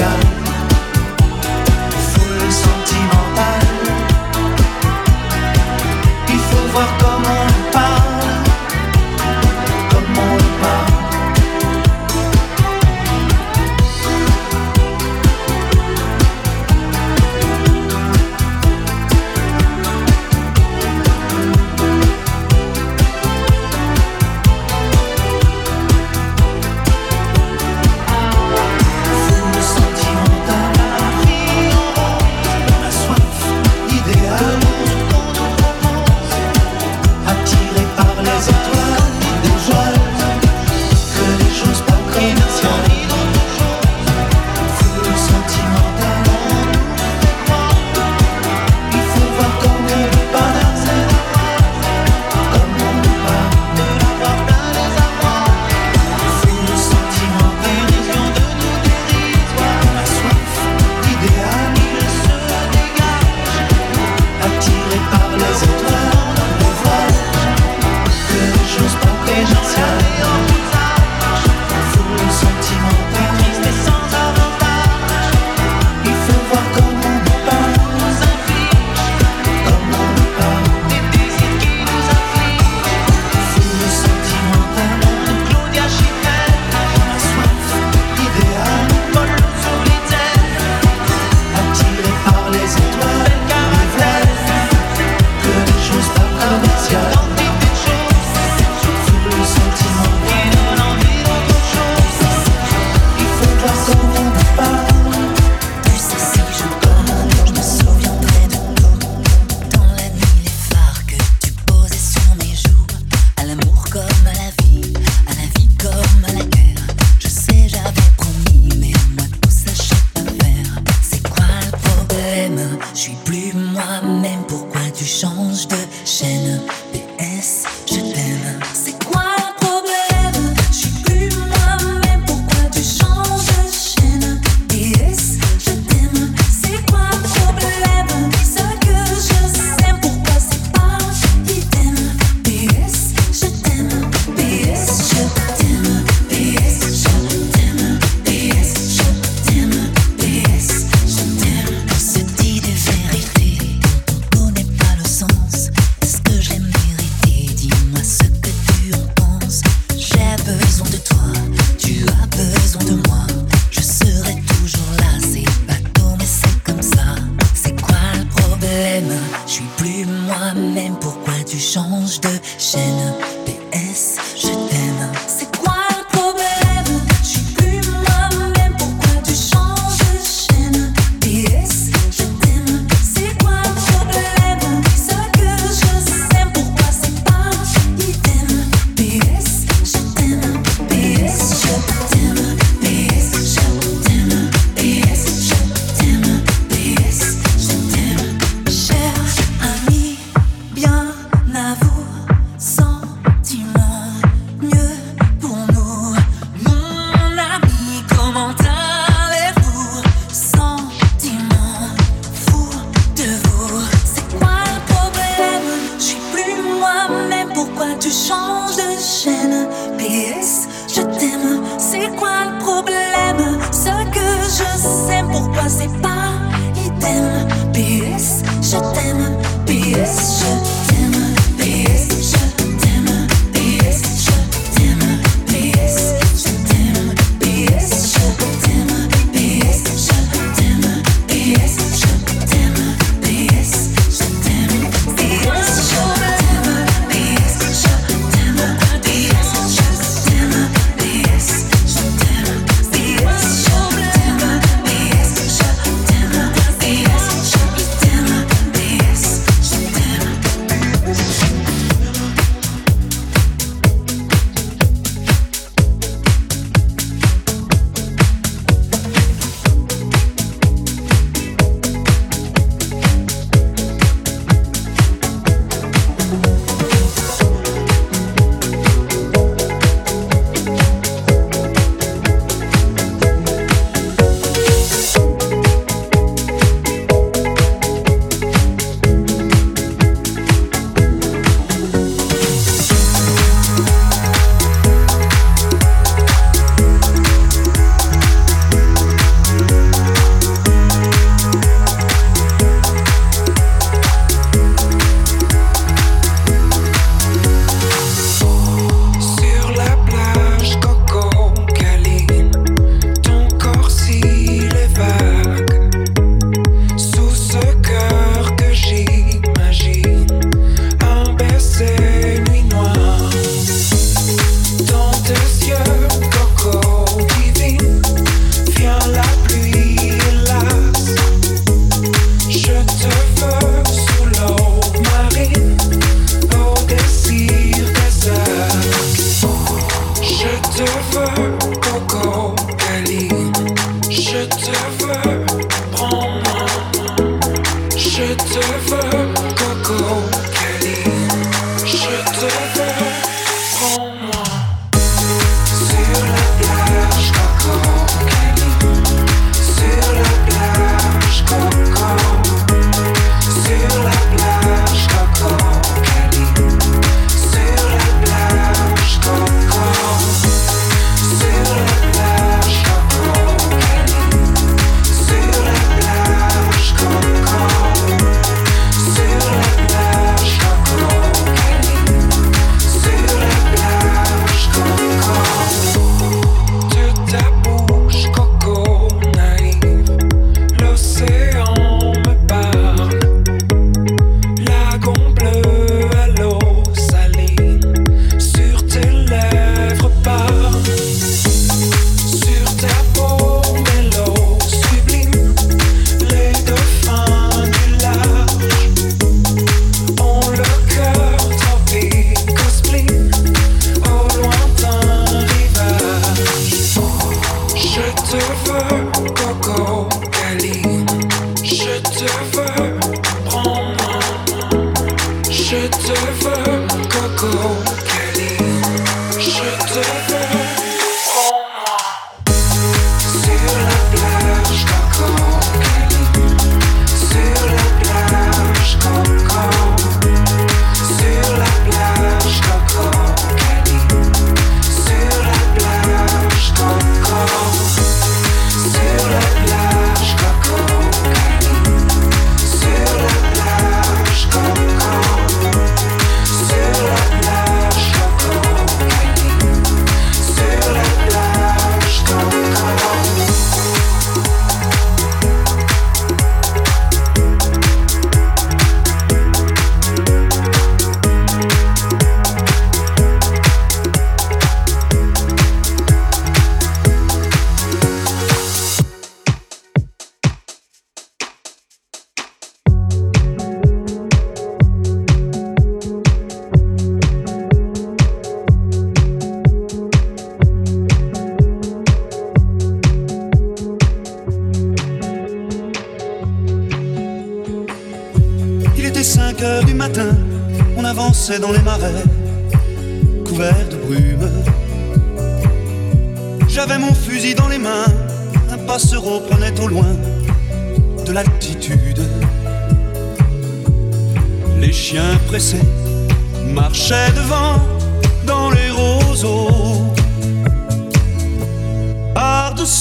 Yeah.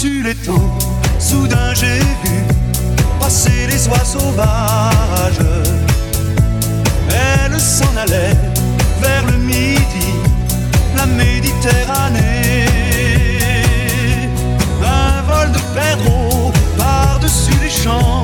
les taux, soudain j'ai vu passer les oies sauvages. Elles s'en allaient vers le midi, la Méditerranée. Un vol de perdreaux par-dessus les champs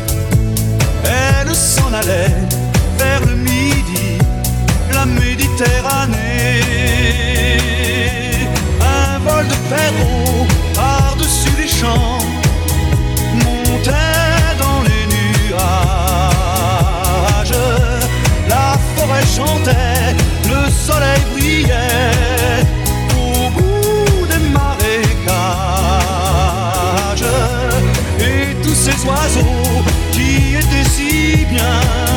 s'en allait vers le midi, la Méditerranée. Un vol de perros par-dessus les champs montait dans les nuages. La forêt chantait, le soleil brillait au bout des marécages. Et tous ces oiseaux qui étaient si dnia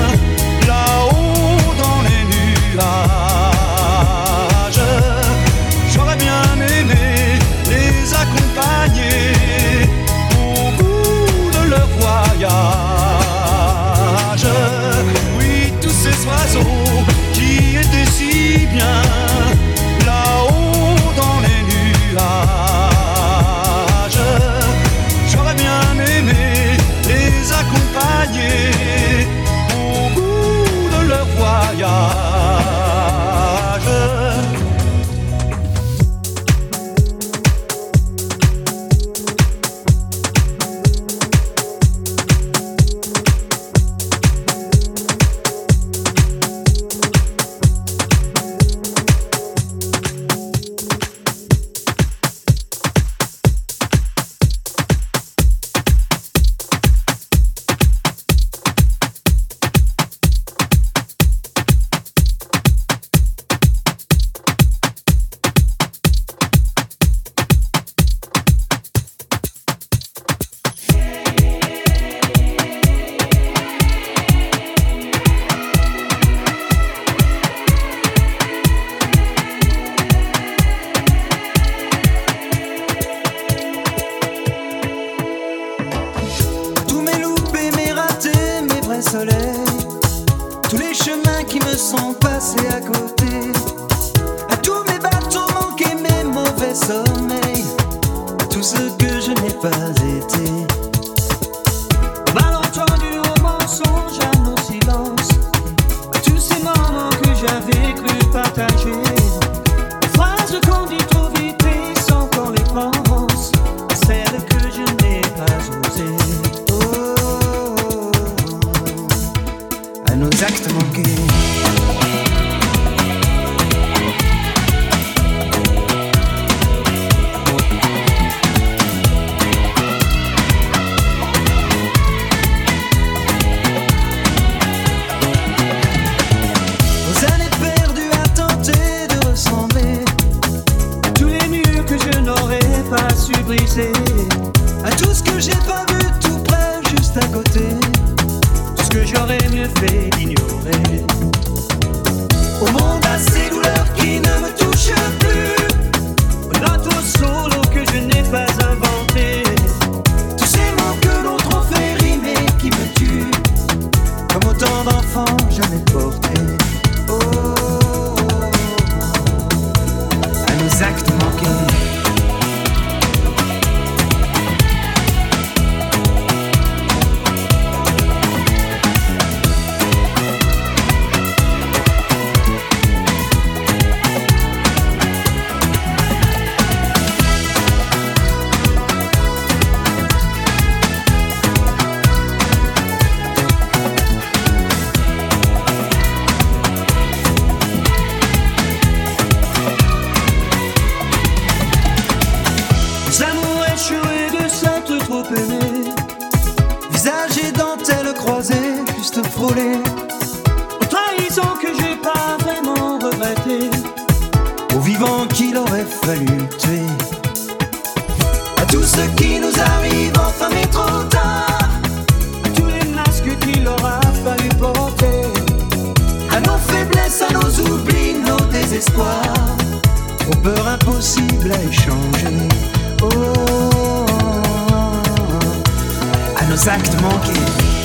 Aux trahisons que j'ai pas vraiment regretté. Aux vivants qu'il aurait fallu tuer. À tout ce qui nous arrive, enfin mais trop tard. À tous les masques qu'il aura fallu porter. À nos faiblesses, à nos oublis, nos désespoirs. Aux peurs impossibles à échanger. Oh, oh, à nos actes manqués.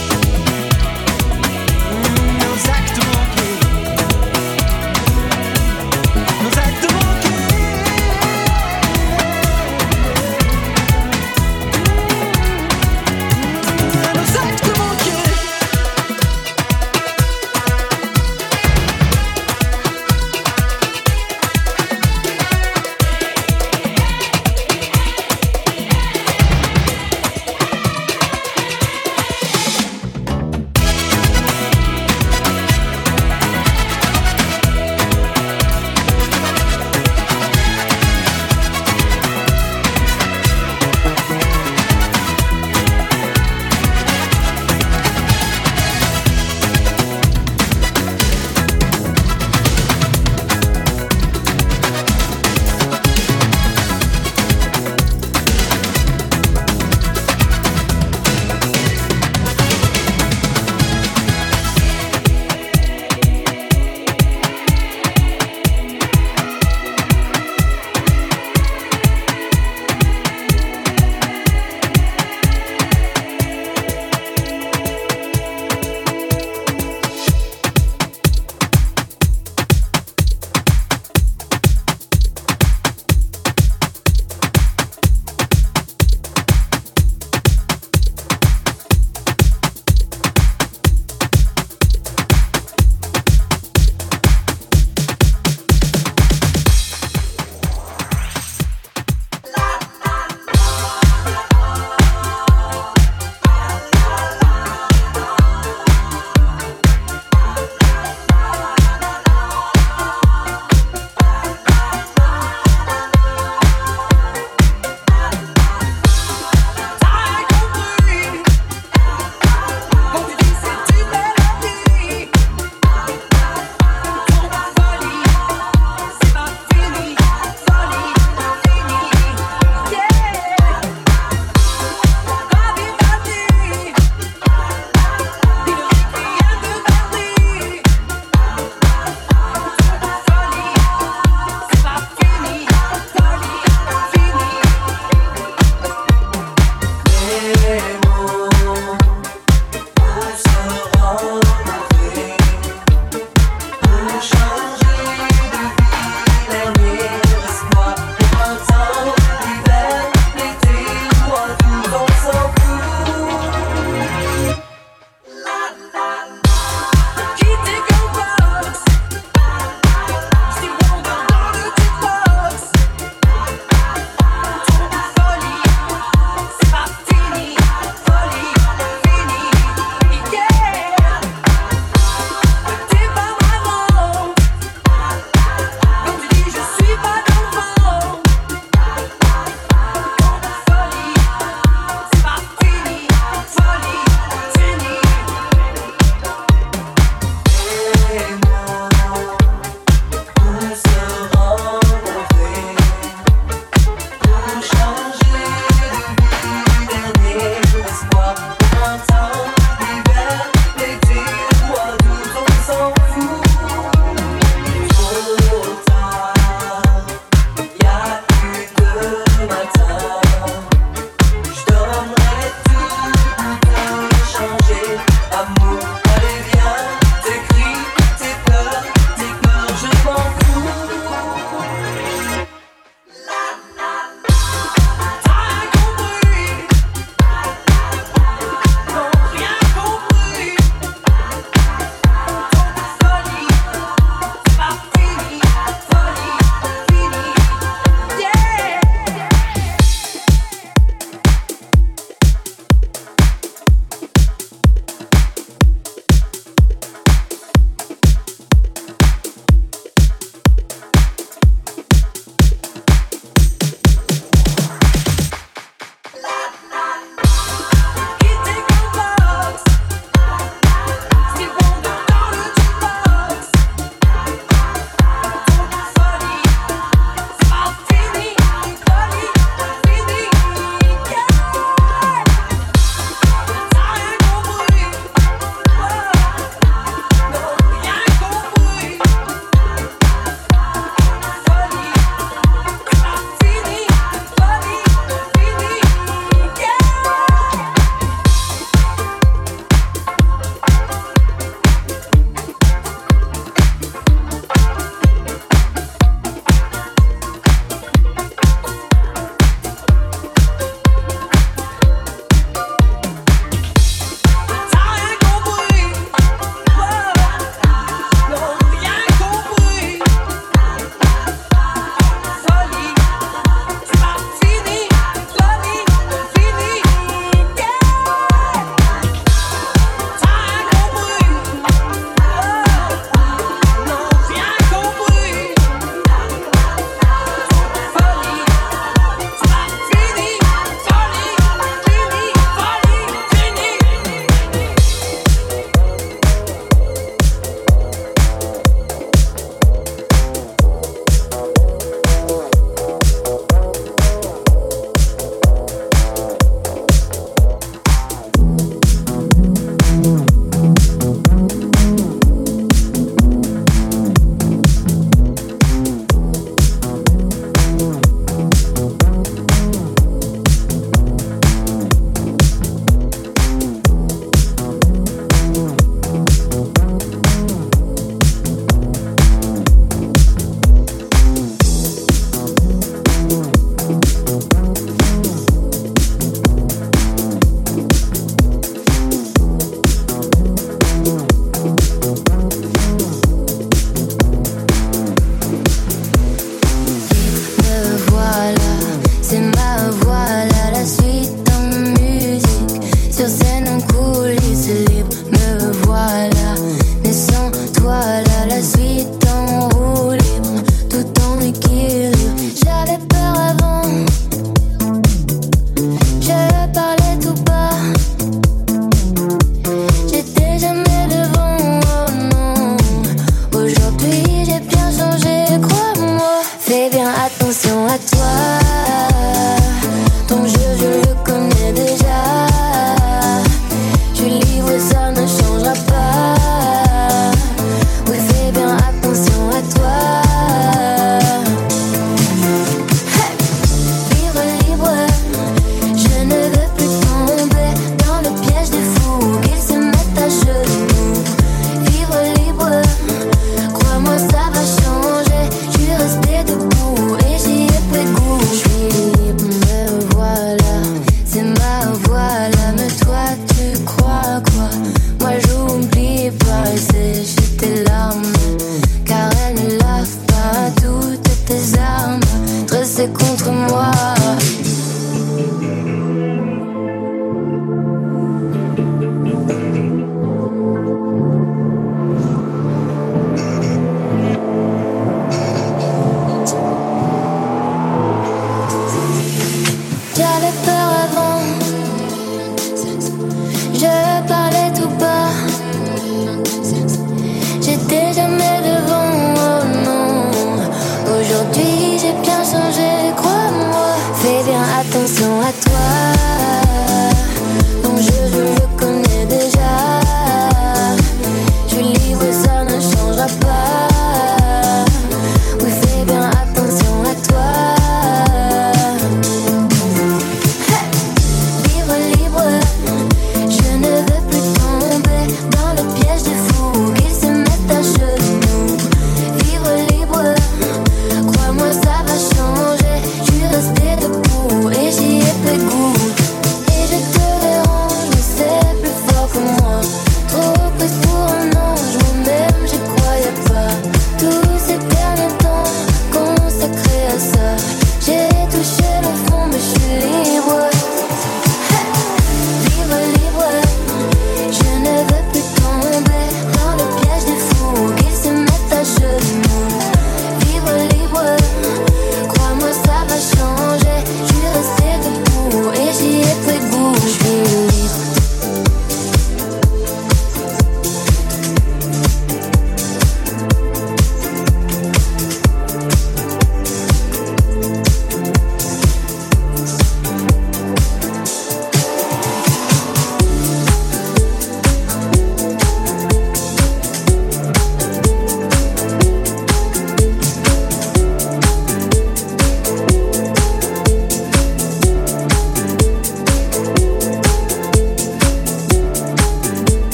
jet lag.